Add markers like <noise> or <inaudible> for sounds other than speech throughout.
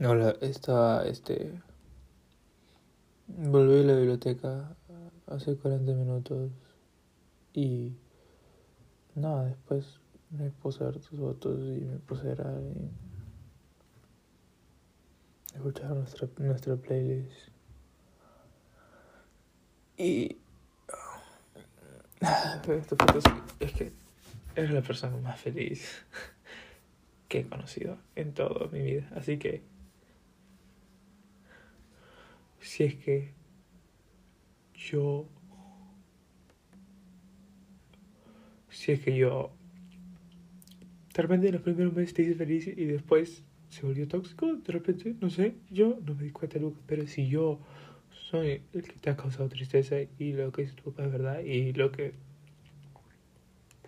Hola, estaba, este... Volví a la biblioteca hace 40 minutos y... Nada, después me puse a ver tus fotos y me puse a escuchar nuestra, nuestra playlist. Y... <sighs> Esta foto es que eres la persona más feliz <laughs> que he conocido en toda mi vida. Así que si es que yo, si es que yo, de repente en los primeros meses te hice feliz y después se volvió tóxico, de repente, no sé, yo no me di cuenta nunca, pero si yo soy el que te ha causado tristeza y lo que dice tu papá es verdad y lo que,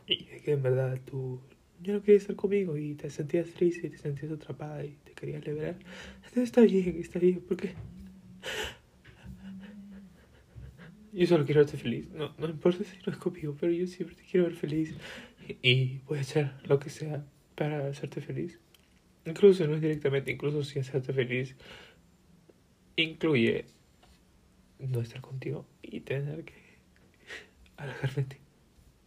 y que en verdad tú ya no querías estar conmigo y te sentías triste y te sentías atrapada y te querías liberar, entonces está bien, está bien, porque yo solo quiero verte feliz. No, no importa si no es conmigo, pero yo siempre te quiero ver feliz. Y voy a hacer lo que sea para hacerte feliz. Incluso no es directamente, incluso si hacerte feliz incluye no estar contigo y tener que alejarme de ti.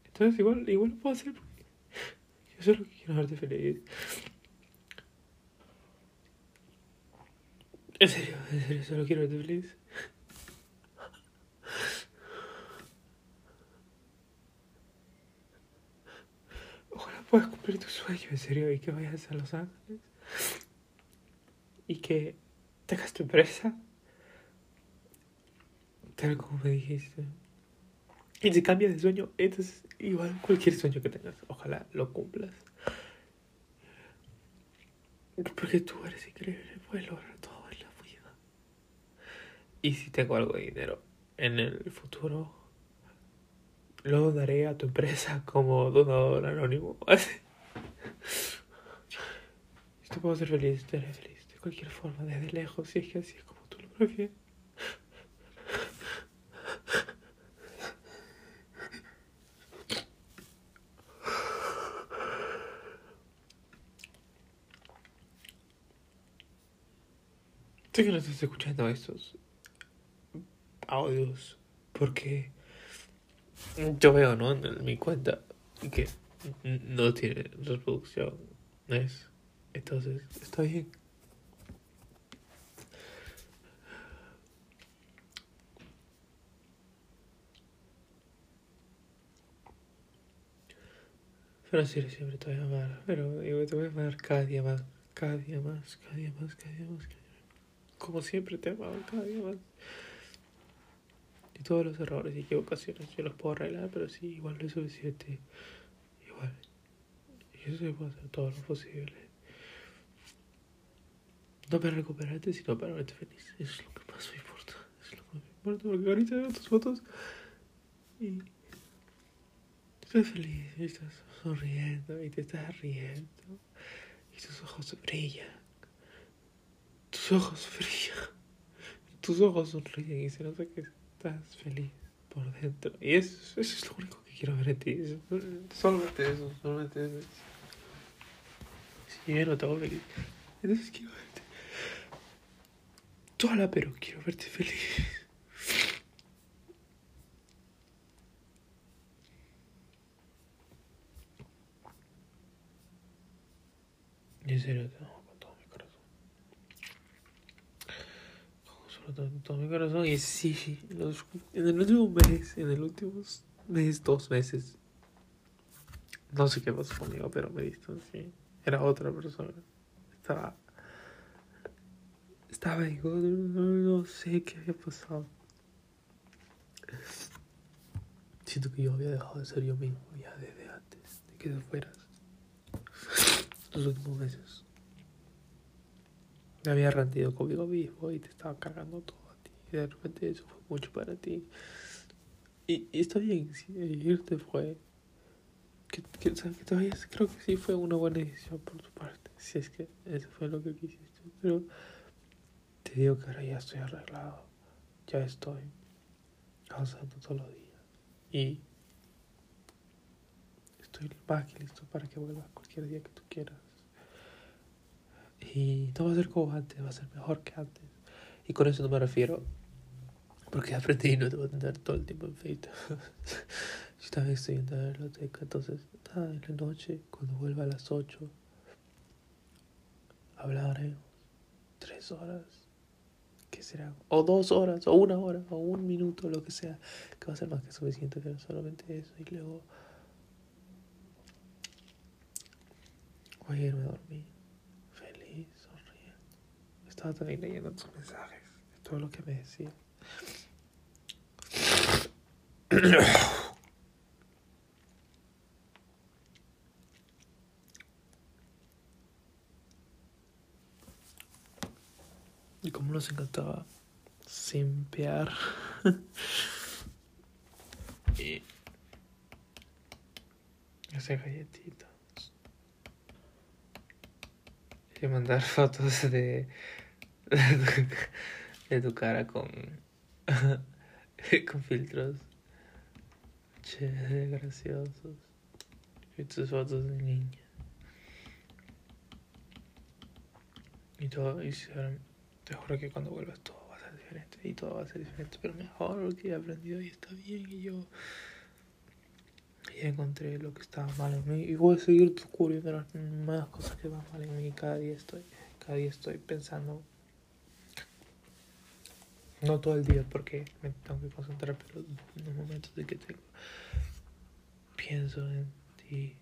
Entonces igual, igual lo puedo hacer yo solo quiero verte feliz. En serio, en serio, solo quiero verte feliz. puedas cumplir tu sueño, en serio, y que vayas a Los Ángeles. Y que tengas tu empresa. Tal como me dijiste. Y si cambias de sueño, entonces igual cualquier sueño que tengas, ojalá lo cumplas. Porque tú eres increíble, puedes lograr todo en la vida. Y si tengo algo de dinero en el futuro, lo daré a tu empresa como donador anónimo. <laughs> Esto puedo ser feliz, te feliz de cualquier forma, desde lejos, si es que así es como tú lo prefieres. Sé que no estás escuchando estos audios porque yo veo, ¿no? En mi cuenta que no tiene reproducción. ¿Es? Entonces, está bien. Sí, siempre te voy a amar. Pero digo, te voy a amar cada día más. Cada día más, cada día más, cada día más. Como siempre te he amado, cada día más. Y todos los errores y equivocaciones yo los puedo arreglar, pero sí, igual no es suficiente. Igual. Yo sé puedo hacer todo lo posible. No para recuperarte, sino para verte feliz. Eso es lo que más me importa. Eso es lo que más me importa. Porque ahorita veo tus fotos y estoy feliz. Y estás sonriendo y te estás riendo. Y tus ojos brillan. Tus ojos brillan. Tus ojos sonríen y se nota que estás feliz por dentro. Y eso, eso es lo único que quiero ver en ti. solamente eso, solamente eso. Si yo no te hago feliz, entonces quiero verte. Toda pero quiero verte feliz. Y en serio, amo todo mi corazón. Y sí, en el último mes, en el último mes, dos meses, no sé qué pasó conmigo, pero me distancié. Era otra persona. Estaba. Estaba ahí, no, no sé qué había pasado. Siento que yo había dejado de ser yo mismo ya desde antes de que te fueras. Los últimos meses me había rendido conmigo mismo y te estaba cargando todo a ti. Y de repente eso fue mucho para ti. Y, y está bien, si irte fue. Que, que, que todavía creo que sí fue una buena decisión por tu parte. Si es que eso fue lo que quisiste. Pero te digo que ahora ya estoy arreglado. Ya estoy avanzando todos los días. Y estoy más que listo para que vuelvas cualquier día que tú quieras. Y no va a ser como antes, va a ser mejor que antes. Y con eso no me refiero porque aprendí no te voy a tener todo el tiempo en Facebook. <laughs> Yo también estoy en la biblioteca, entonces, nada, en la noche, cuando vuelva a las 8, hablaremos tres horas, ¿qué será? O dos horas, o una hora, o un minuto, lo que sea, que va a ser más que suficiente, pero solamente eso, y luego voy a irme a dormir. Estaba también leyendo tus mensajes, todo lo que me decía. <coughs> Y como nos encantaba simpear. <laughs> y hacer galletitas. Y mandar fotos de, <laughs> de, tu, cara con, <laughs> con filtros. Che, graciosos. Y tus fotos de niña. Y todo hicieron te juro que cuando vuelvas todo va a ser diferente y todo va a ser diferente, pero mejor porque he aprendido y está bien y yo ya encontré lo que estaba mal en mí y voy a seguir descubriendo más cosas que van mal en mí cada día estoy cada día estoy pensando no todo el día porque me tengo que concentrar pero en los momentos de que tengo pienso en ti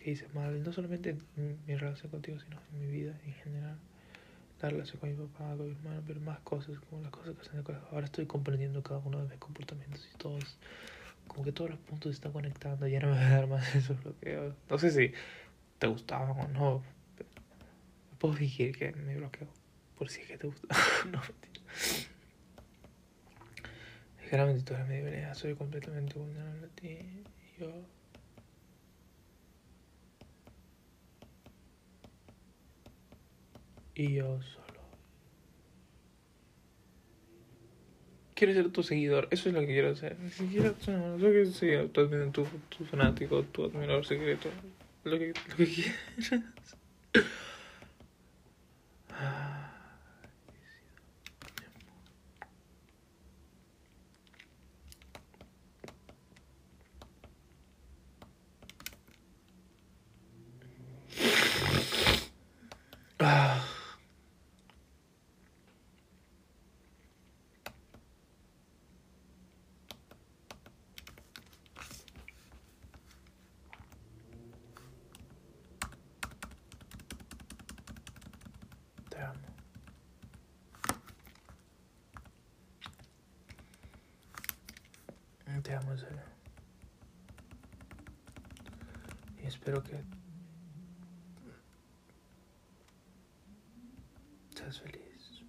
que hice mal, no solamente en mi relación contigo, sino en mi vida en general. La relación con mi papá, con mi hermano, pero más cosas, como las cosas que hacen Ahora estoy comprendiendo cada uno de mis comportamientos y todos, como que todos los puntos están conectando. Ya no me voy a dar más <laughs> esos bloqueos. No sé si te gustaban o no. Puedo fingir que me bloqueo por si es que te gusta. <laughs> no, mentira. Tú eres mi debilidad, soy completamente vulnerable a ti. Yo y yo solo. Quiero ser tu seguidor, eso es lo que quiero hacer. Ni siquiera no, yo quiero ser tu, tu, tu fanático, tu admirador secreto, lo que, lo que <laughs> quieras. Te amo, Y espero que seas feliz.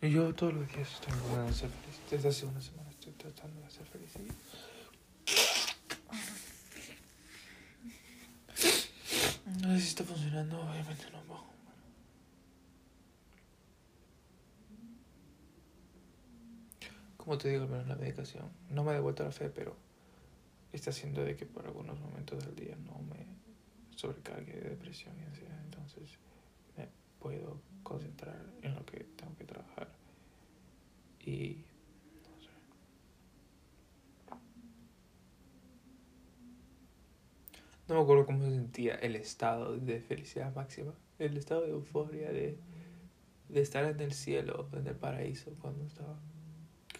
Y yo todos los días estoy intentando ser feliz. Desde hace una semana estoy tratando de ser feliz. No sé si está funcionando, obviamente no. como te digo, al menos la medicación no me ha devuelto la fe, pero está haciendo de que por algunos momentos del día no me sobrecargue de depresión y ansiedad. Entonces me puedo concentrar en lo que tengo que trabajar. Y no sé. No me acuerdo cómo se sentía el estado de felicidad máxima, el estado de euforia, de, de estar en el cielo, en el paraíso, cuando estaba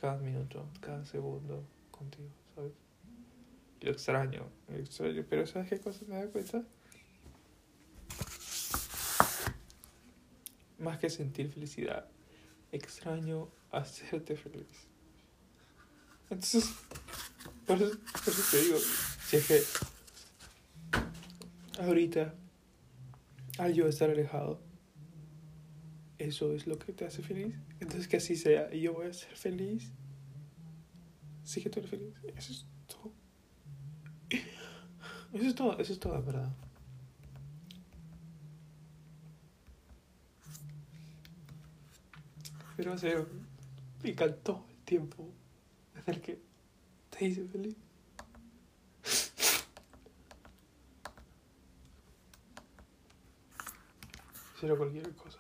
cada minuto, cada segundo contigo, ¿sabes? Lo extraño, extraño, pero ¿sabes qué cosa me da cuenta? Más que sentir felicidad, extraño hacerte feliz. Entonces, por eso, por eso te digo, si es que ahorita, al yo estar alejado, eso es lo que te hace feliz. Entonces que así sea. Y yo voy a ser feliz. Sí que tú eres feliz. Eso es todo. Eso es todo, eso es todo, ¿verdad? Pero serio, me encantó el tiempo en el que te hice feliz. Cualquier cosa.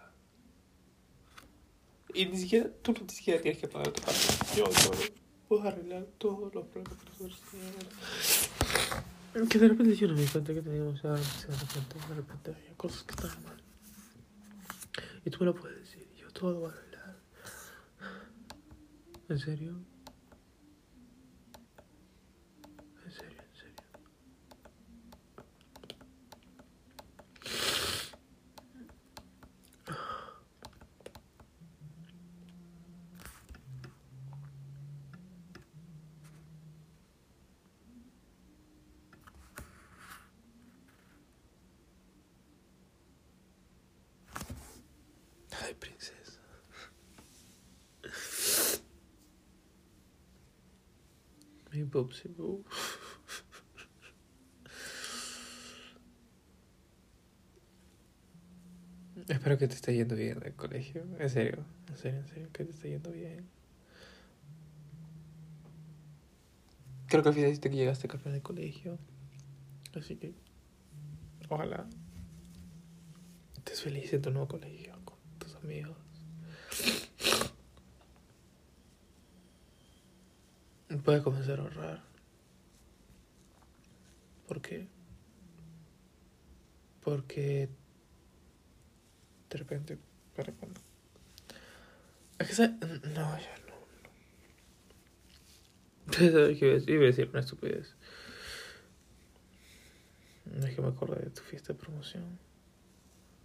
Y ni siquiera, tú ni siquiera tienes que pagar tu parte. Yo solo puedo arreglar todos los problemas que nosotros tenemos. Que de repente yo no me di cuenta que teníamos ya, de repente, de repente había cosas que estaban mal. Y tú me lo puedes decir, yo todo voy a arreglar. ¿En serio? En serio, en serio. Ay, princesa. <laughs> Espero que te esté yendo bien en el colegio. En serio, en serio, en serio, que te esté yendo bien. Creo que al final que llegaste campeón del colegio. Así que, ojalá estés feliz en tu nuevo colegio con tus amigos. Puedes comenzar a ahorrar. ¿Por qué? Porque de repente, para cuando. Es que sa- no, ya no. no. <laughs> Iba a decir una estupidez. No es que me acordé de tu fiesta de promoción.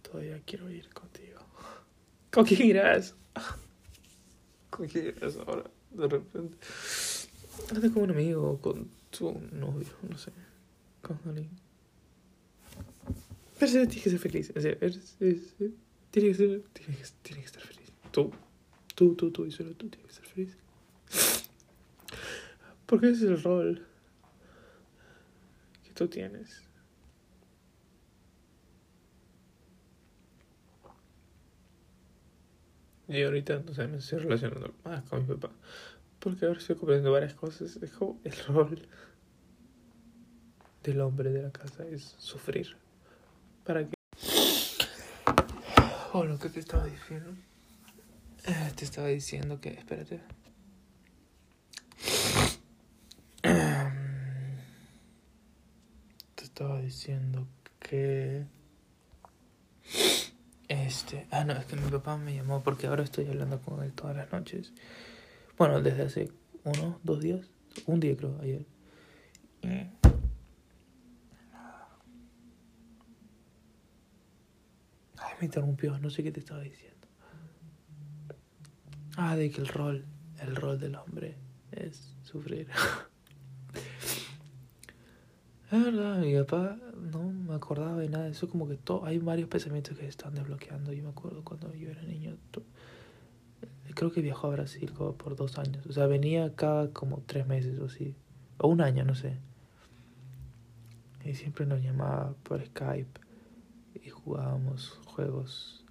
Todavía quiero ir contigo. <laughs> ¿Con quién irás? <laughs> ¿Con quién irás ahora? De repente. Anda con un amigo con tu novio, no sé. Con alguien. Pero tienes que ser feliz. En tienes, que ser, tienes, que, tienes que estar feliz. Tú, tú, tú, tú y solo tú tienes que estar feliz. Porque ese es el rol que tú tienes. Y ahorita, no sé, me estoy relacionando más con mi papá. Porque ahora estoy comprendiendo varias cosas. Es como <laughs> el rol del hombre de la casa es sufrir. ¿Para? Oh, lo que te estaba diciendo. Eh, Te estaba diciendo que. Espérate. Te estaba diciendo que. Este. Ah, no, es que mi papá me llamó porque ahora estoy hablando con él todas las noches. Bueno, desde hace uno, dos días. Un día creo, ayer. Y- Ay, me interrumpió, no sé qué te estaba diciendo. Ah, de que el rol, el rol del hombre es sufrir. <laughs> Es verdad, mi papá no me acordaba de nada eso, como que todo, hay varios pensamientos que se están desbloqueando. Yo me acuerdo cuando yo era niño, creo que viajó a Brasil como por dos años. O sea, venía cada como tres meses o así, o un año, no sé. Y siempre nos llamaba por Skype y jugábamos juegos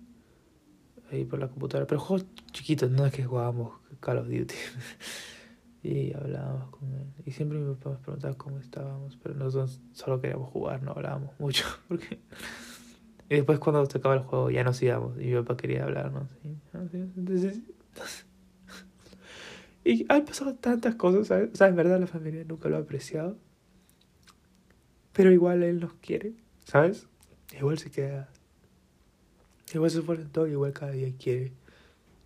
ahí por la computadora, pero juegos chiquitos, no es que jugábamos Call of Duty. <laughs> y hablábamos con él. Y siempre mi papá nos preguntaba cómo estábamos, pero nosotros solo queríamos jugar, no hablábamos mucho. <laughs> Y después cuando se acaba el juego ya nos íbamos y mi papá quería hablarnos. así, Entonces... Y han pasado tantas cosas, ¿sabes? O sea, en verdad la familia nunca lo ha apreciado. Pero igual él nos quiere, ¿sabes? Igual se queda. Igual se esfuerza todo, igual cada día quiere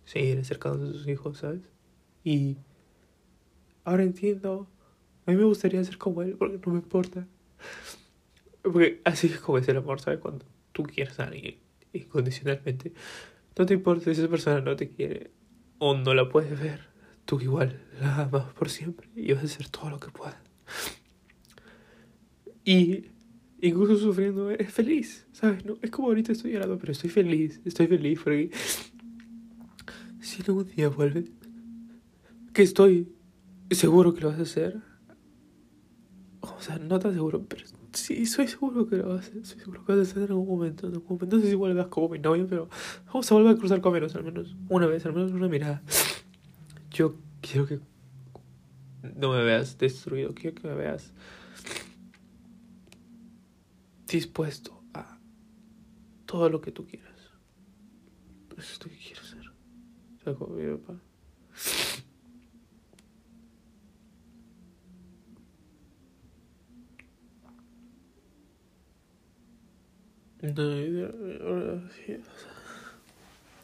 seguir acercándose a sus hijos, ¿sabes? Y ahora entiendo. A mí me gustaría ser como él, porque no me importa. Porque así es como es el amor, ¿sabes? Cuando tú quieres a alguien incondicionalmente, no te importa si esa persona no te quiere o no la puedes ver. Tú igual la amas por siempre y vas a hacer todo lo que puedas. Y incluso sufriendo eres feliz, ¿sabes? No, es como ahorita estoy llorando, pero estoy feliz, estoy feliz porque si algún día vuelve, que estoy seguro que lo vas a hacer. O sea, no tan seguro, pero sí, soy seguro que lo vas a hacer. Soy seguro que vas a hacer en algún momento. En algún momento. No sé si vuelvas como mi novio, pero vamos a volver a cruzar caminos al menos una vez, al menos una mirada. Yo quiero que no me veas destruido, quiero que me veas dispuesto a todo lo que tú quieras. Eso es lo que quiero ser. Ser como mi papá.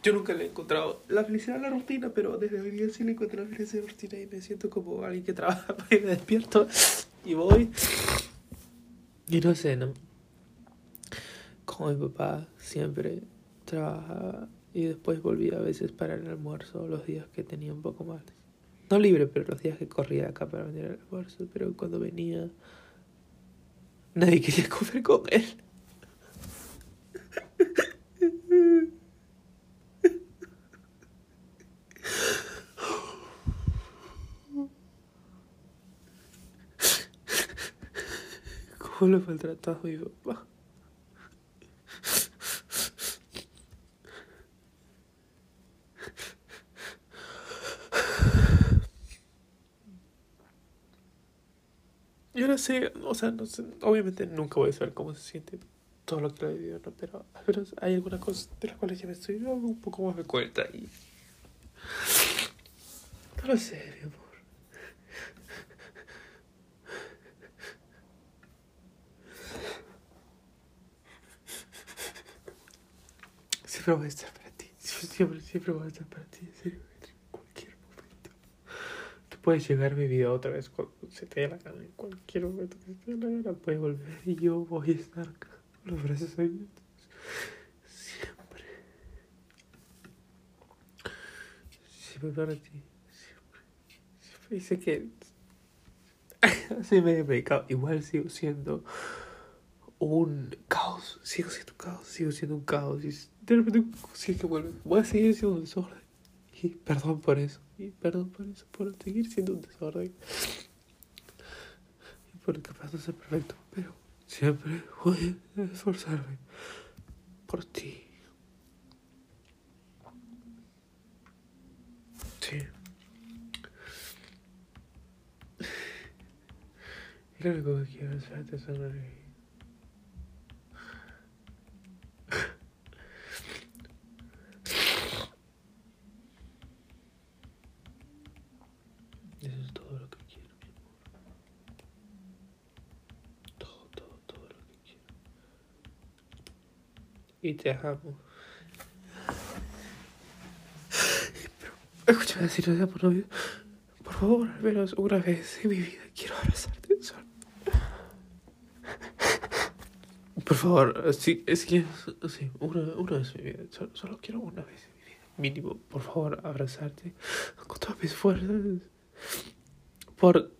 Yo nunca le he encontrado la felicidad en la rutina, pero desde hoy día sí le encontré la felicidad en la rutina y me siento como alguien que trabaja <laughs> y me despierto y voy. Y no sé, ¿no? Como mi papá siempre trabajaba y después volvía a veces para el almuerzo los días que tenía un poco más. No libre, pero los días que corría acá para venir al almuerzo. Pero cuando venía, nadie quería <laughs> comer con él. ¿Cómo le faltará todo a mi papá? Yo no sé, o sea, no sé, obviamente nunca voy a saber cómo se siente todo lo que lo he vivido, ¿no? Pero al menos hay algunas cosas de las cuales ya me estoy dando un poco más de cuenta y... No lo sé, mi. Siempre voy a estar para ti. Siempre, siempre voy a estar para ti, en serio, en cualquier momento. Tú puedes llegar mi vida otra vez cuando se te dé la gana. En cualquier momento que se te dé la gana puedes volver y yo voy a estar acá. Los brazos abiertos. Siempre. Siempre para ti. Siempre. Siempre. Y sé que. <laughs> Así me he medicado. Igual sigo siendo un caos. Sigo siendo un caos. Sigo siendo un caos. Y de repente, sí que vuelve. Voy a seguir siendo un desorden. Y perdón por eso. Y perdón por eso. Por seguir siendo un desorden. Y por capaz de ser perfecto. Pero. Siempre voy a esforzarme por ti. Sí. Único que quiero es verte sonreír. Eso es todo lo que quiero, mi amor. Todo, todo, todo lo que quiero. Y te amo. Escúchame decir, sea, por, novio, por favor, al menos una vez en mi vida quiero abrazarte. Solo. Por favor, sí, es que, sí, una, una vez en mi vida. Solo, solo quiero una vez en mi vida. Mínimo, por favor, abrazarte con todas mis fuerzas. Por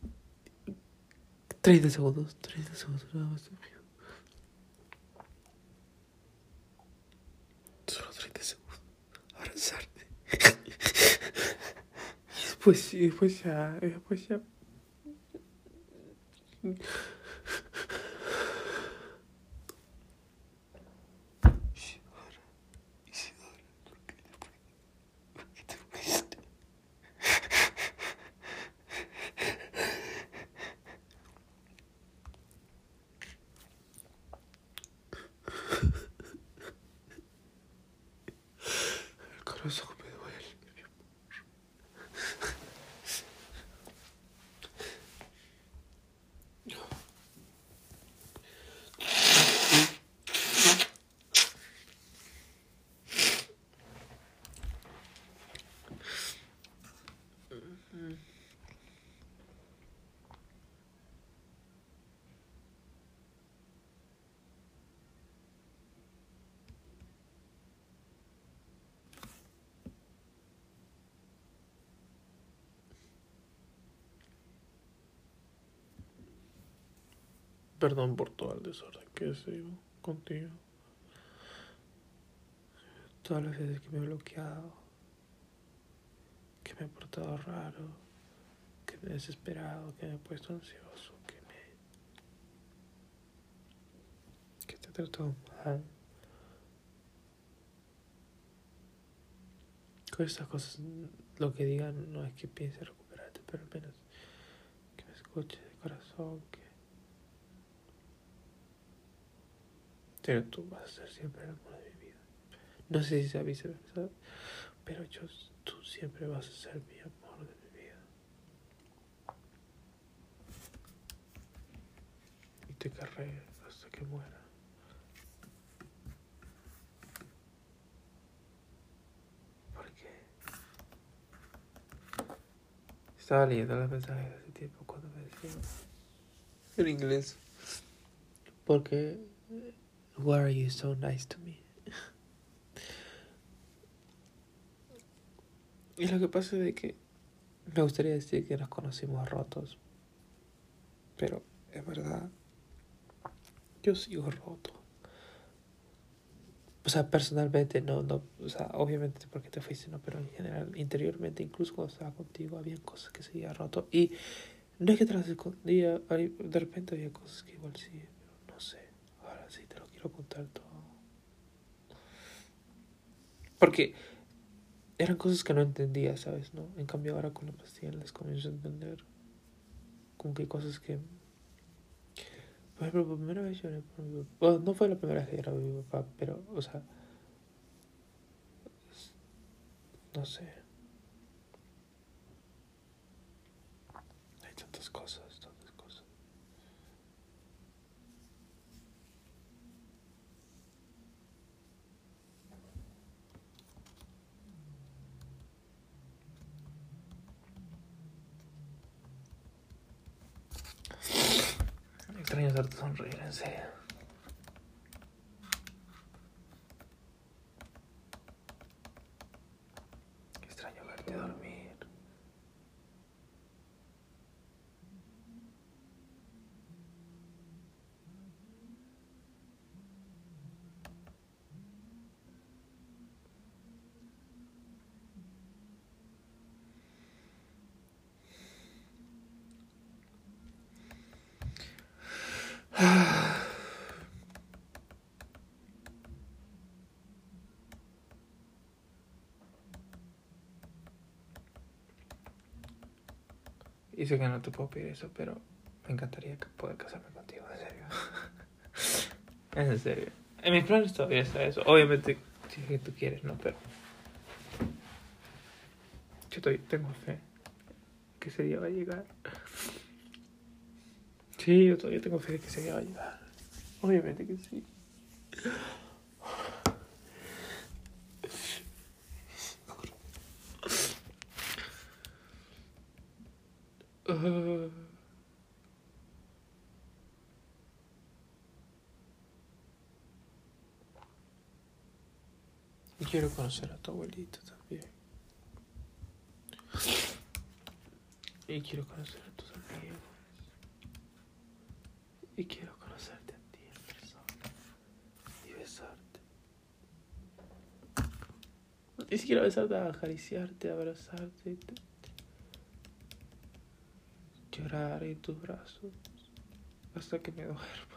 30 segundos, 30 segundos nada más. Solo 30 segundos. Abrazarte. Y después, y después ya, y después ya. Isidora, Perdón por todo el desorden que he sido contigo. Todas las veces que me he bloqueado, que me he portado raro, que me he desesperado, que me he puesto ansioso, que me. que te he tratado mal. Con estas cosas, lo que digan no es que piense recuperarte, pero al menos que me escuche de corazón, que. Pero tú vas a ser siempre el amor de mi vida. No sé si sea viceversa, pero yo, tú siempre vas a ser mi amor de mi vida. Y te querré hasta que muera. Porque estaba leyendo los mensajes hace tiempo cuando me decían en inglés. Porque why are you so nice to me? <laughs> Y lo que pasa es que me gustaría decir que nos conocimos rotos. Pero es verdad. Yo sigo roto. O sea, personalmente no, no, o sea, obviamente porque te fuiste, no, pero en general, interiormente, incluso cuando estaba contigo, había cosas que seguía roto. Y no es que te las escondía, de repente había cosas que igual sí, pero no sé. Ahora sí Porque eran cosas que no entendía, ¿sabes? ¿no? En cambio ahora con la pastilla les comienzo a entender como que hay cosas que... Por ejemplo, por primera vez lloré por mi papá. Bueno, no fue la primera vez que lloré por mi papá, pero, o sea... No sé. Hay tantas cosas. Extraño hacerte sonreír, en serio. Extraño verte dormir. Y sé que no te puedo pedir eso, pero me encantaría poder casarme contigo, en serio. <laughs> es en serio. En mis planes todavía está eso. Obviamente, si es que tú quieres, ¿no? Pero. Yo todavía tengo fe que ese día va a llegar. Sí, yo todavía tengo fe de que ese día va a llegar. Obviamente que sí. Quiero conocer a tu abuelito también. Y quiero conocer a tus amigos. Y quiero conocerte a ti en persona. Y besarte. Ni siquiera besarte, acariciarte, abrazarte llorar en tus brazos hasta que me duerma.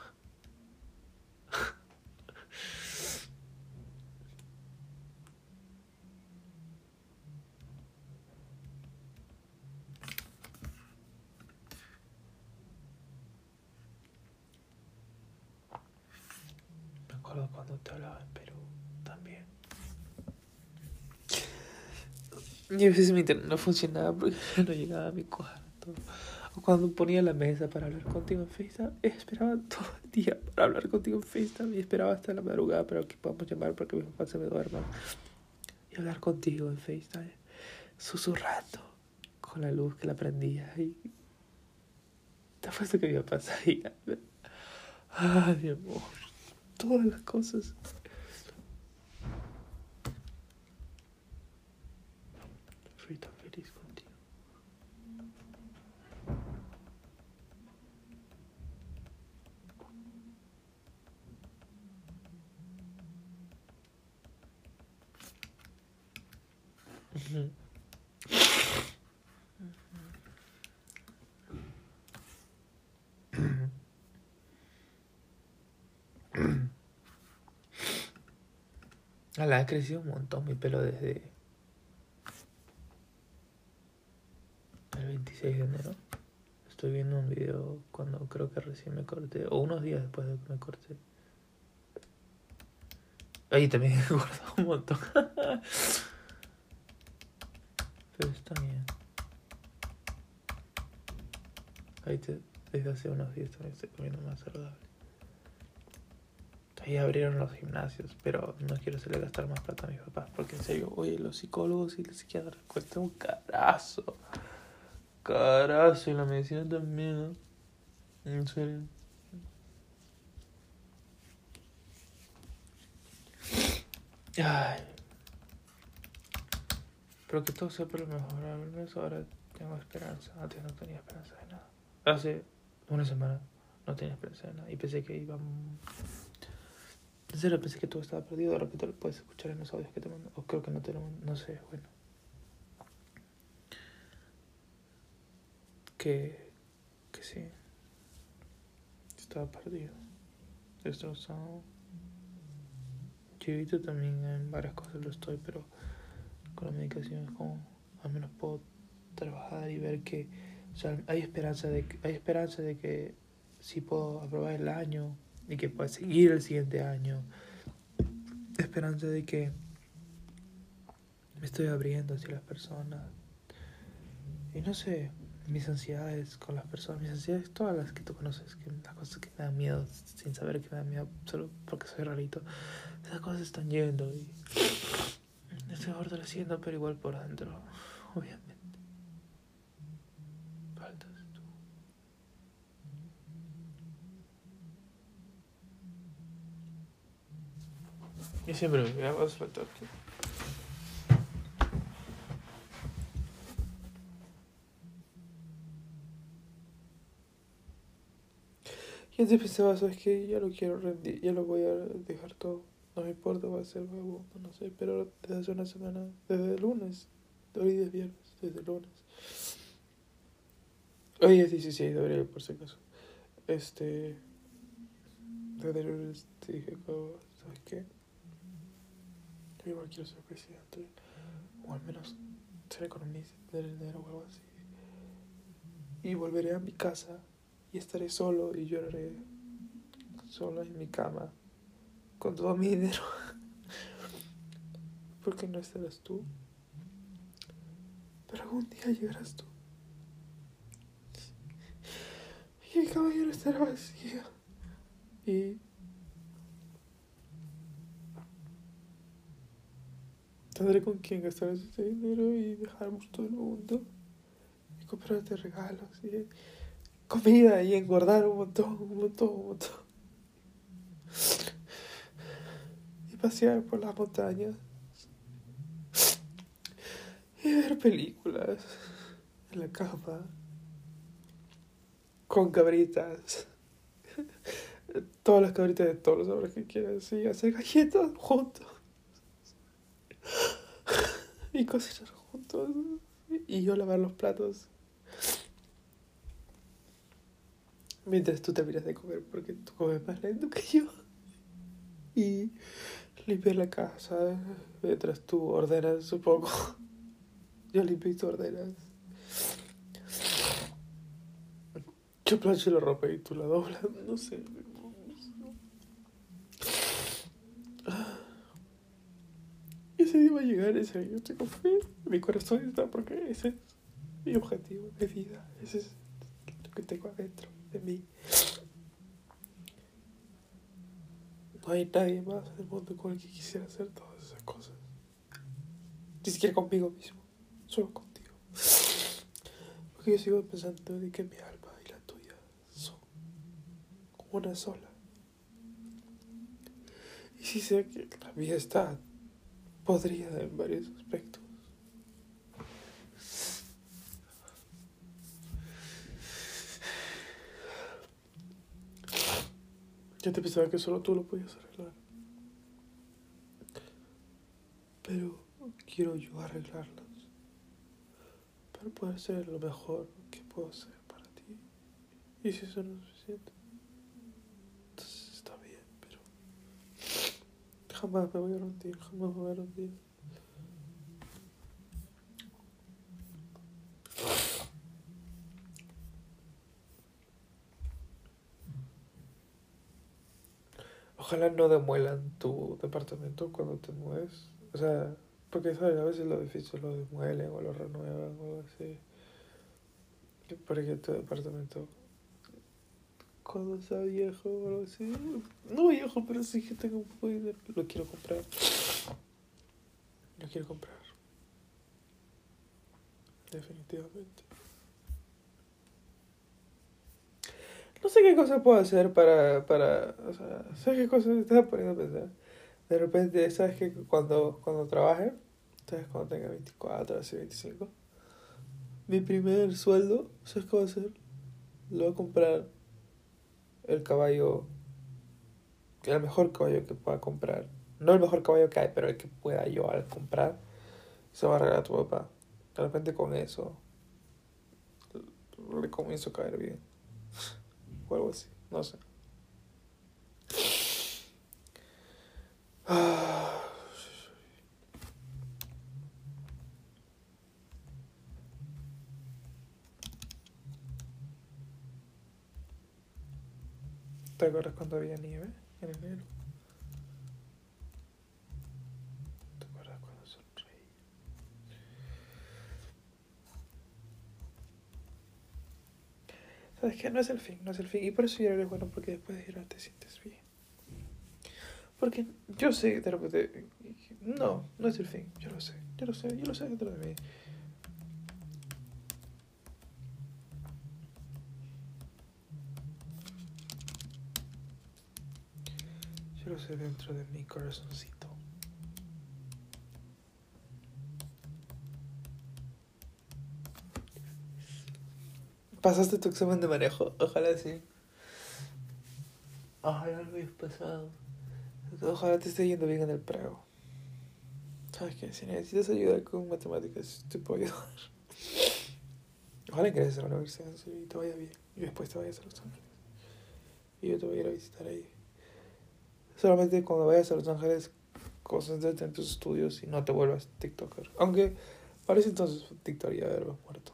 Me acuerdo cuando te hablaba en Perú también. Y a veces mi internet no funcionaba porque <laughs> no llegaba a mi cuarto cuando ponía la mesa para hablar contigo en FaceTime, esperaba todo el día para hablar contigo en FaceTime y esperaba hasta la madrugada para que podamos llamar para que mis papás se me duerman y hablar contigo en FaceTime, susurrando con la luz que la prendía y te apuesto que me pasaría. <laughs> Ay, mi amor, todas las cosas. La ha crecido un montón mi pelo desde el 26 de enero. Estoy viendo un video cuando creo que recién me corté, o unos días después de que me corté. Ahí también <laughs> he engordado un montón. Pero está bien. Ahí te, desde hace unos días también estoy comiendo más saludable. Ahí abrieron los gimnasios, pero no quiero hacerle gastar más plata a mis papás, porque en serio, oye, los psicólogos y los psiquiatras cuestan un carazo. Carazo, y la medicina también. ¿no? En serio. Ay. Pero que todo sea por lo mejor. Al menos ahora tengo esperanza. Antes no tenía esperanza de nada. Hace una semana no tenía esperanza de nada. Y pensé que iba. En serio, pensé que todo estaba perdido. De repente lo puedes escuchar en los audios que te mando. O creo que no te lo mando. No sé, bueno. Que. Que sí. Estaba perdido. Destrozado. Ahorita también en varias cosas lo estoy, pero con la medicación es como al menos puedo trabajar y ver que o sea, hay esperanza de hay esperanza de que sí puedo aprobar el año y que pueda seguir el siguiente año. Esperanza de que me estoy abriendo hacia las personas. Y no sé, mis ansiedades con las personas, mis ansiedades, todas las que tú conoces, las cosas que me dan miedo sin saber que me dan miedo solo porque soy rarito, esas cosas están yendo y estoy fortaleciendo, pero igual por dentro, obviamente. Faltas tú. Y siempre me vas a faltar tú. Y antes pensaba, ¿sabes qué? Ya lo quiero rendir, ya lo voy a dejar todo. No me importa, va a ser nuevo, no sé. Pero desde hace una semana, desde el lunes, hoy es viernes, desde el lunes. Hoy es 16 de abril, por si acaso. Este. Desde el lunes dije, oh, ¿sabes qué? Igual quiero ser presidente. O al menos ser economista del dinero o algo así. Y volveré a mi casa y estaré solo y lloraré solo en mi cama con todo mi dinero. <laughs> Porque no estarás tú. Pero algún día llegarás tú. Y ya no estará vacía. Y tendré con quién gastar ese dinero y dejarnos todo el mundo. Y comprarte regalos y comida y engordar un montón, un montón, un montón. Y pasear por las montañas. Y ver películas en la cama. Con cabritas. Todas las cabritas de todos los sabores que quieras. Y hacer galletas juntos. Y cocinar juntos. Y yo lavar los platos. Mientras tú terminas de comer, porque tú comes más lento que yo. Y limpiar la casa. Mientras tú ordenas, supongo. Yo limpio y tú ordenas. Yo plancho la ropa y tú la doblas. No sé. Va a llegar, ese día yo tengo fe. Mi corazón está porque ese es mi objetivo de vida. Ese es lo que tengo adentro de mí. No hay nadie más en el mundo con el que quisiera hacer todas esas cosas. Ni siquiera conmigo mismo, solo contigo. Porque yo sigo pensando de que mi alma y la tuya son una sola. Y si sé que la mía está podrida en varios aspectos. Yo te pensaba que solo tú lo podías arreglar. Pero quiero yo arreglarlas. Para poder ser lo mejor que puedo ser para ti. Y si eso no es suficiente, entonces está bien, pero jamás me voy a rendir, jamás me voy a rendir. Ojalá no demuelan tu departamento cuando te mueves. O sea, porque ¿sabes? a veces los edificios lo demuelen o lo renuevan o algo así. Para que tu departamento cuando sea viejo o algo así. No viejo, pero sí que tengo un poco. Lo quiero comprar. Lo quiero comprar. Definitivamente. No sé qué cosa puedo hacer para, para, o sea, ¿sabes qué cosa me estaba poniendo a pensar? De repente, ¿sabes que cuando, cuando trabaje, ¿sabes? Cuando tenga 24, así 25, mi primer sueldo, ¿sabes qué voy a hacer? Lo voy a comprar el caballo, el mejor caballo que pueda comprar. No el mejor caballo que hay, pero el que pueda yo al comprar. Se va a regalar a tu papá. De repente con eso le comienzo a caer bien. <laughs> o algo así, no sé. <sighs> ¿Te acuerdas cuando había nieve en enero? ¿Te acuerdas cuando sonreí? ¿Sabes qué? No es el fin, no es el fin. Y por eso llorar es bueno, porque después de llorar te sientes bien. Porque yo sé, de repente, no, no es el fin. Yo lo sé, yo lo sé, yo lo sé dentro de mí. Lo sé dentro de mi corazoncito. ¿Pasaste tu examen de manejo? Ojalá sí. Ojalá lo hayas pasado. Ojalá te esté yendo bien en el prego. ¿Sabes qué? Si necesitas ayuda con matemáticas, te puedo ayudar. Ojalá ingreses a la universidad y te vaya bien. Y después te vayas a Los Ángeles. Y yo te voy a ir a visitar ahí. Solamente cuando vayas a Los Ángeles, concéntrate en tus estudios y no te vuelvas TikToker. Aunque parece entonces TikTok ya haber muerto.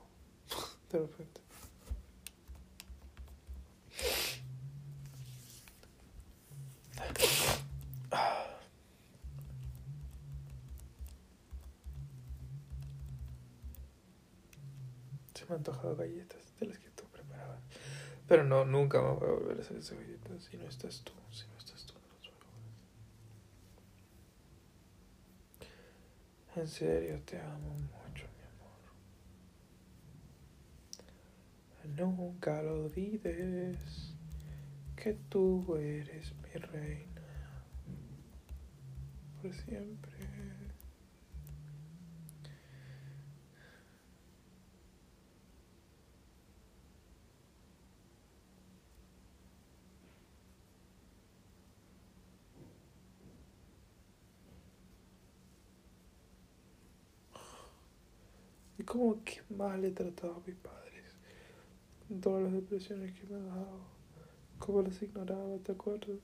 <laughs> De repente. Se me han antojado galletas de las que tú preparabas. Pero no, nunca me voy a volver a hacer esas galletas si no estás tú. Si no estás tú, no las voy a hacer. En serio, te amo mucho, mi amor. Nunca lo olvides que tú eres mi reina. Por siempre. Como que mal he tratado a mis padres. Todas las depresiones que me han dado. Cómo los ignoraba, ¿te acuerdas?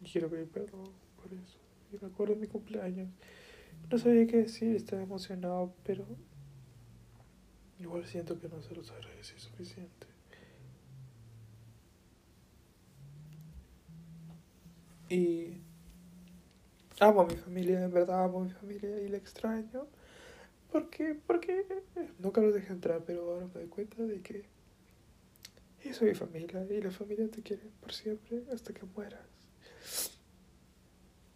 Y quiero pedir perdón por eso. Y me acuerdo de mi cumpleaños. No sabía qué decir, estaba emocionado, pero igual siento que no se los agradecí suficiente. Y amo a mi familia, en verdad amo a mi familia y la extraño. ¿Por qué? Porque nunca los dejé entrar, pero ahora me doy cuenta de que yo soy mi familia y la familia te quiere por siempre hasta que mueras.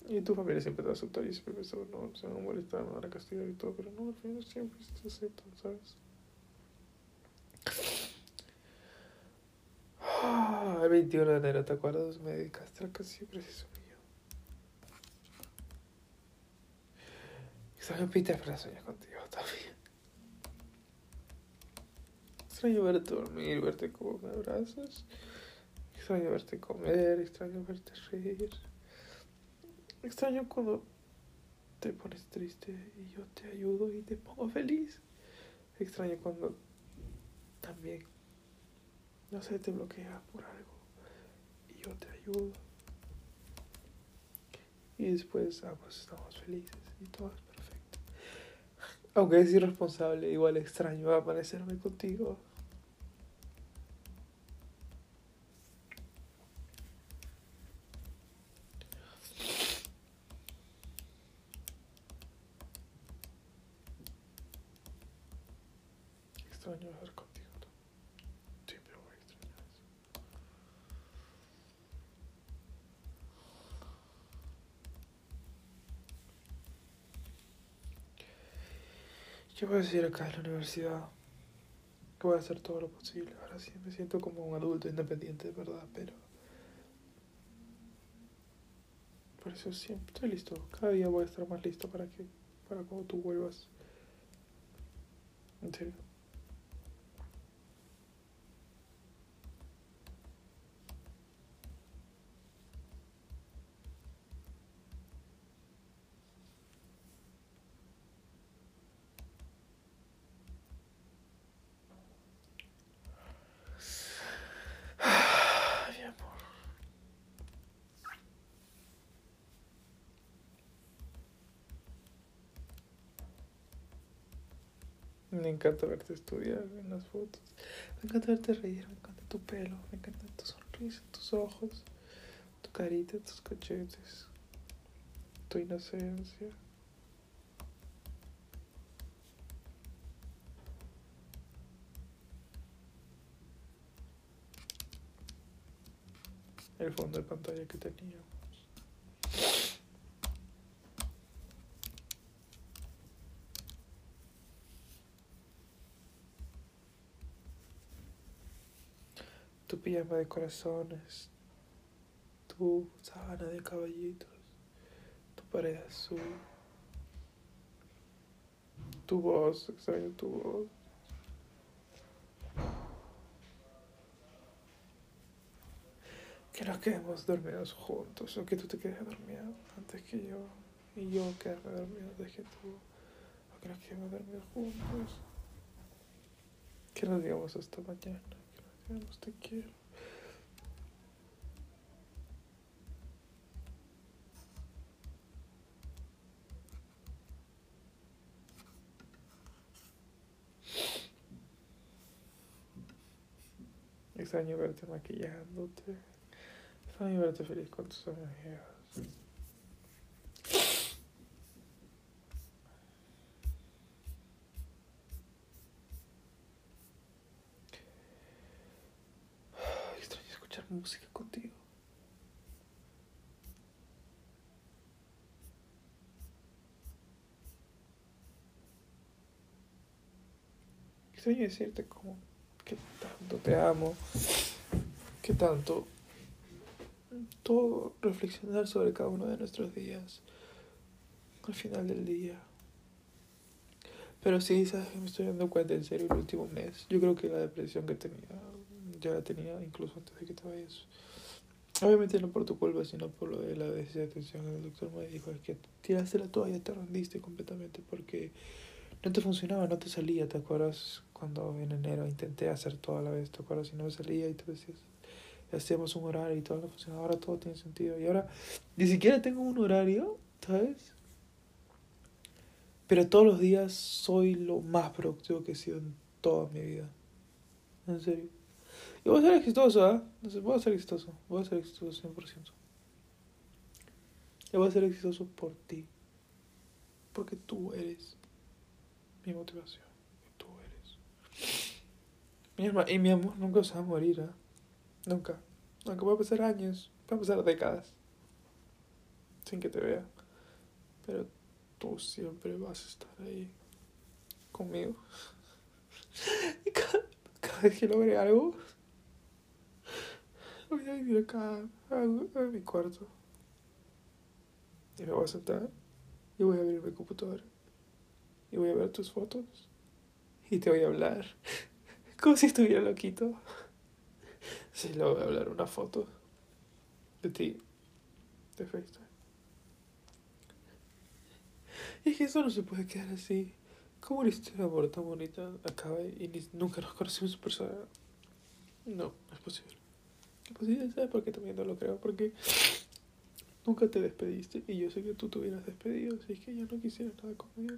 Y tu familia siempre te va a aceptar y siempre pensaba, no, se van a molestar, me van a castigar y todo, pero no, al final siempre te aceptan, ¿sabes? Ah, el 21 de enero, ¿te acuerdas? Me dedicaste a canción preciso Extraño Peter para soñar contigo también. Extraño verte dormir, verte como me abrazas. Extraño verte comer, extraño verte reír. Extraño cuando te pones triste y yo te ayudo y te pongo feliz. Extraño cuando también, no sé, te bloqueas por algo y yo te ayudo. Y después ambos estamos felices y todo. Aunque es irresponsable, igual extraño amanecerme contigo. extraño estar contigo. Siempre voy a extrañar eso. ¿Qué voy a decir acá en la universidad? Que voy a hacer todo lo posible. Ahora sí me siento como un adulto independiente, de verdad, pero. Por eso siempre estoy listo. Cada día voy a estar más listo para que. para cuando tú vuelvas. En serio. Ay, amor. Me encanta verte estudiar en las fotos. Me encanta verte reír, me encanta tu pelo, me encanta tu sonrisa, tus ojos, tu carita, tus cachetes, tu inocencia. El fondo de pantalla que teníamos. Tu pijama de corazones, tu sábana de caballitos, tu pared azul, tu voz, extraño tu voz. Que nos quedemos dormidos juntos, o que tú te quedes dormido antes que yo, y yo quedarme dormido antes que tú, o que nos quedemos dormidos juntos. Que nos digamos hasta mañana, que nos digamos te quiero. Extraño verte maquillándote. Extraño verte feliz con tus amigas. Extraño escuchar música contigo. Extraño decirte como que tanto te amo, que tanto todo reflexionar sobre cada uno de nuestros días al final del día. Pero sí, sabes que me estoy dando cuenta en serio el último mes. Yo creo que la depresión que tenía, ya la tenía incluso antes de que te vayas. Obviamente no por tu culpa, sino por lo de la desatención. El doctor me dijo, es que tiraste la toalla, te rendiste completamente porque no te funcionaba, no te salía, ¿te acuerdas? Cuando en enero intenté hacer todo a la vez, ¿te acuerdas? Y no me salía y tú decías, hacíamos un horario y todo no funcionaba, ahora todo tiene sentido. Y ahora ni siquiera tengo un horario, ¿sabes? Pero todos los días soy lo más productivo que he sido en toda mi vida. En serio. Y voy a ser exitoso, ¿ah? No sé, voy a ser exitoso. Voy a ser exitoso 100%. Y voy a ser exitoso por ti. Porque tú eres mi motivación. Tú eres. Mi alma, y mi amor nunca se va a morir, ¿ah? Nunca. Aunque va pasar años, va pasar décadas. Sin que te vea. Pero tú siempre vas a estar ahí conmigo. <laughs> Y cada, cada vez que logre algo, voy a venir acá a, mi cuarto. Y me voy a sentar y voy a abrir mi computadora. Y voy a ver tus fotos. Y te voy a hablar. <laughs> Como si estuviera loquito. Sí, le voy a hablar una foto de ti, de FaceTime. Y es que eso no se puede quedar así. ¿Cómo una historia de amor tan bonita acaba y nunca nos conocimos en persona? No, no es posible. No es posible, ¿sabes por qué también no lo creo? Porque nunca te despediste y yo sé que tú te hubieras despedido, así que ya no quisieras nada conmigo.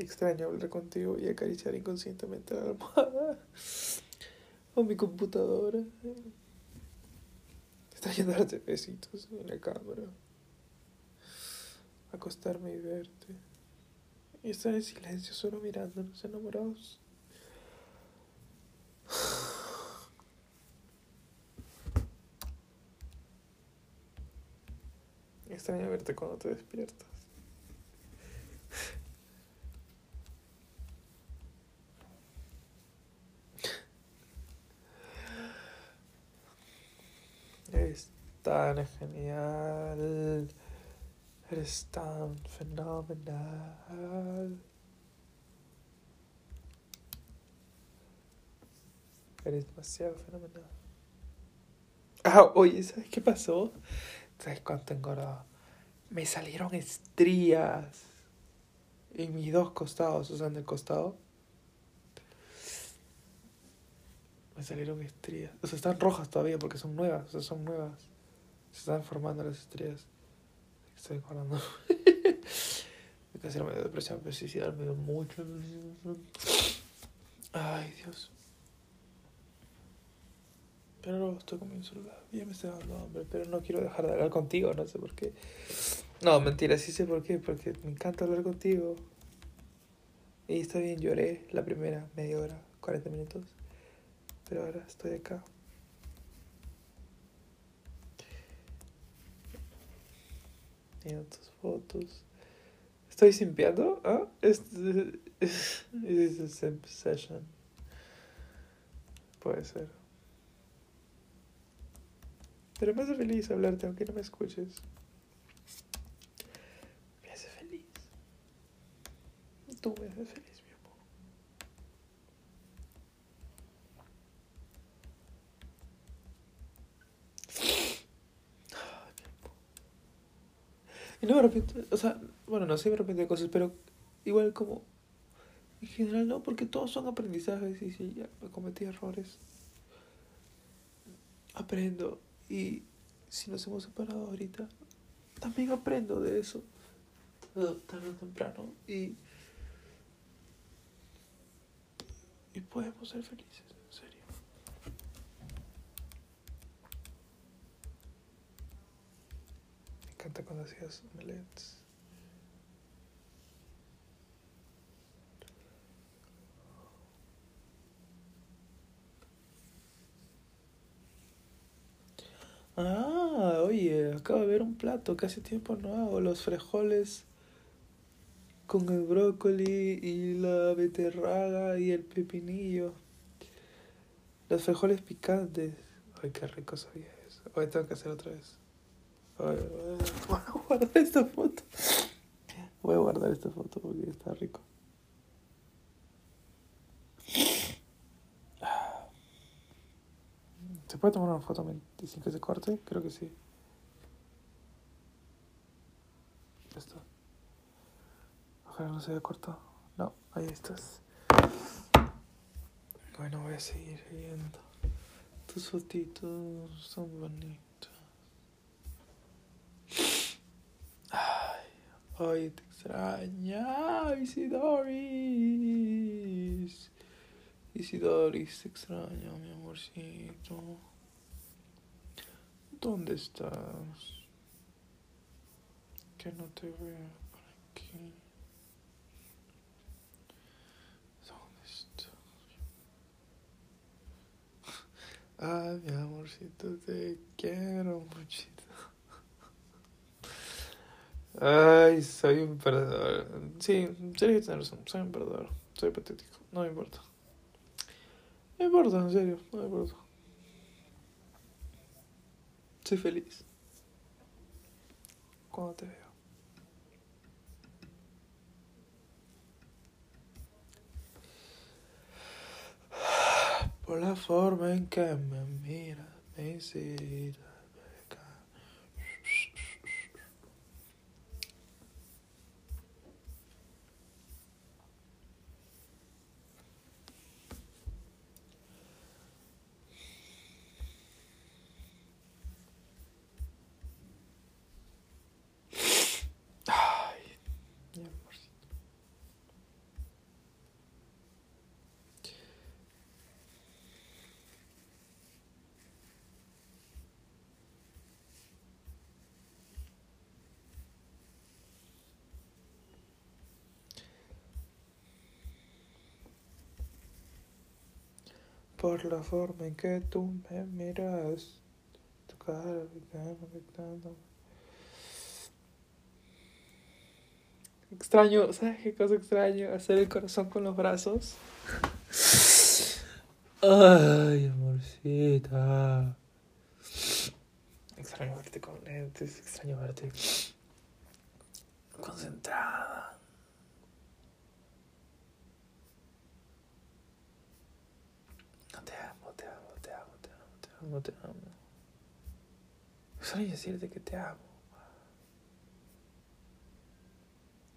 Extraño hablar contigo y acariciar inconscientemente la almohada <laughs> o mi computadora. Extraño darte besitos en la cámara. Acostarme y verte. Y estar en silencio, solo mirándonos enamorados. <sighs> Extraño verte cuando te despiertas. Eres tan genial. Eres tan fenomenal. Eres demasiado fenomenal. Ah, oye, ¿sabes qué pasó? ¿Sabes cuánto engordó? Me salieron estrías en mis dos costados, o sea, en el costado. Me salieron estrías. O sea, están rojas todavía porque son nuevas, o sea, son nuevas. Se están formando las estrías. Estoy acordando. <laughs> casi me dio depresión, pero suicidar me dio mucho. Ay, Dios. Pero no, estoy con mi. Ya me estoy dando hambre, pero no quiero dejar de hablar contigo, no sé por qué. No, mentira, sí sé por qué, porque me encanta hablar contigo. Y está bien, lloré la primera media hora, 40 minutos. Pero ahora estoy acá. Mira tus fotos. ¿Estoy simpiando? ¿Ah? Es, es, es, es session. Puede ser. Pero me hace feliz hablarte aunque no me escuches. Me hace feliz. Tú me haces feliz, Y no me arrepiento, o sea, bueno, no sé, me arrepiento de cosas, pero igual como, en general no, porque todos son aprendizajes y si ya me cometí errores, aprendo y si nos hemos separado ahorita, también aprendo de eso, tarde o temprano, y, y podemos ser felices, en serio. Me encanta cuando hacías omelets. Ah, oye, acabo de ver un plato que hace tiempo no hago, los frijoles con el brócoli y la beterraga y el pepinillo. Los frijoles picantes. Ay, qué rico sabía eso. Hoy tengo que hacer otra vez. Voy a guardar esta foto. Voy a guardar esta foto porque está rico. ¿Se puede tomar una foto 25 de corte? Creo que sí. Ya. Ojalá no se haya cortado. No, ahí estás. Bueno, voy a seguir viendo. Tus fotitos son bonitas. Ay, hoy te extraña, Isidoris. Isidoris, te extraño, mi amorcito. ¿Dónde estás? Que no te veo por aquí. ¿Dónde estás? <laughs> Ay, mi amorcito, te quiero muchito. Ay, soy un perdedor. Sí, que tienes razón. Soy un perdedor. Soy patético. No me importa. No importa, en serio. No me importa. Soy feliz. Cuando te veo. Por la forma en que me mira, me incita. Ay, mi amorcito. Por la forma en que tú me miras, tu cara me afectando. Extraño, ¿sabes qué cosa extraño? Hacer el corazón con los brazos. Ay, amorcita. Extraño verte con lentes, extraño verte concentrada. No te amo, te amo, te amo, amo, te amo. Extraño decirte que te amo.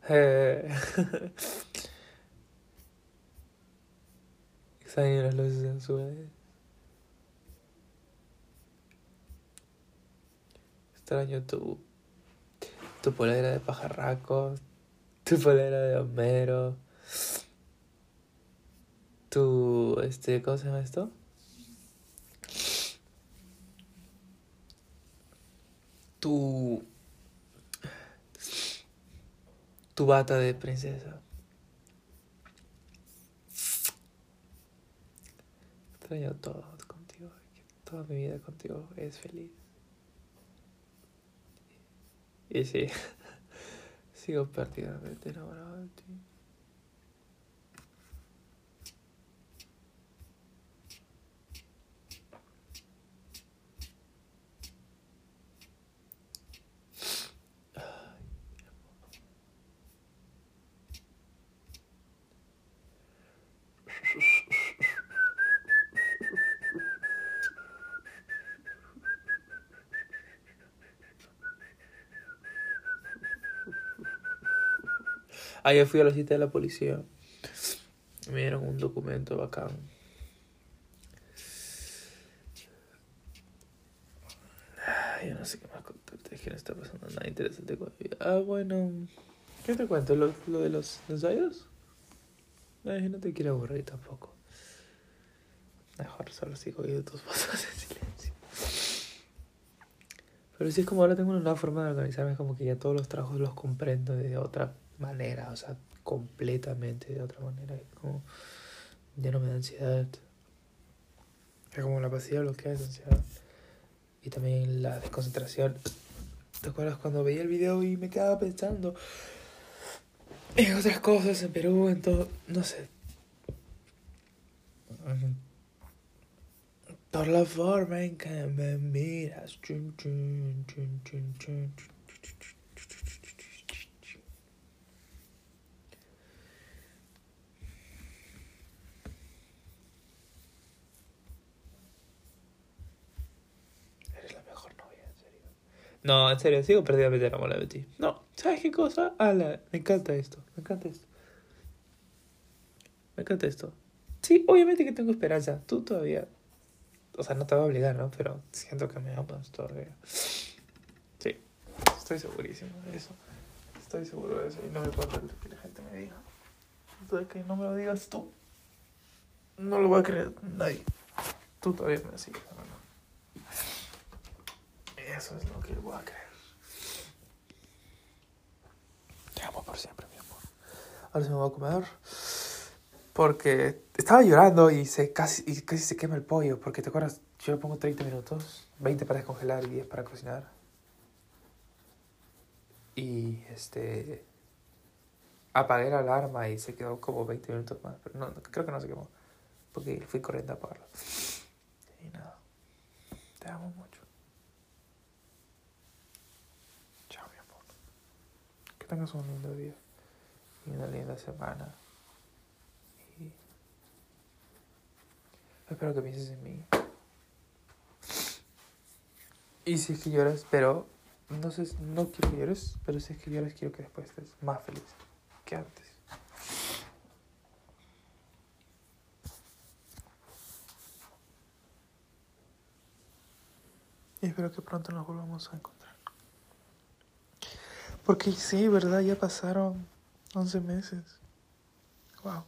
Eh. <laughs> Extraño las luces sensuales. Extraño tu, tu polera de pajarraco, tu polera de Homero, tu, este, ¿cómo se llama esto? Tu, tu bata de princesa. Extraño todo contigo, toda mi vida contigo es feliz. Y sí, <laughs> sigo perdidamente enamorado de ti. Ayer fui a la cita de la policía. Me dieron un documento bacán. Ay, yo no sé qué más contarte. Es que no está pasando nada interesante con mi vida. Ah, bueno. ¿Qué te cuento? ¿Lo, lo de los ensayos? Ay, no te quiero aburrir tampoco. Mejor solo sigo viendo tus pasos en silencio. Pero sí es como ahora tengo una nueva forma de organizarme, como que ya todos los trabajos los comprendo de otra manera, o sea, completamente de otra manera. Como ya no me da ansiedad. Es como la pastilla bloquea esa ansiedad. Y también la desconcentración. ¿Te acuerdas cuando veía el video y me quedaba pensando en otras cosas, en Perú, en todo, no sé. Por la forma en que me miras. Chun, chun, chun, chun, chun, Eres la mejor novia, en serio. No, en serio, sigo perdidamente enamorado de ti. No, ¿sabes qué cosa? Ala, me encanta esto, me encanta esto. Me encanta esto. Sí, obviamente que tengo esperanza. Tú todavía. O sea, no te voy a obligar, ¿no? Pero siento que me amas todavía. Sí, estoy segurísimo de eso. Estoy seguro de eso. Y no me importa lo que la gente me diga. De que no me lo digas tú. No lo va a creer nadie. Tú todavía me sigues. No. Eso es lo que voy a creer. Te amo por siempre, mi amor. Ahora se me va a comer. Porque estaba llorando y se casi, y casi se quema el pollo. Porque te acuerdas, yo le pongo 30 minutos, 20 para descongelar y 10 para cocinar. Y este. Apagué la alarma y se quedó como 20 minutos más. Pero no, creo que no se quemó. Porque fui corriendo a apagarlo. Y nada. Te amo mucho. Chao, mi amor. Que tengas un lindo día. Y una linda semana. Y espero que pienses en mí. Y si es que lloras, pero no sé, no quiero que llores, pero si es que lloras quiero que después estés más feliz que antes. Y espero que pronto nos volvamos a encontrar. Porque sí, ¿verdad? Ya pasaron 11 meses. Wow.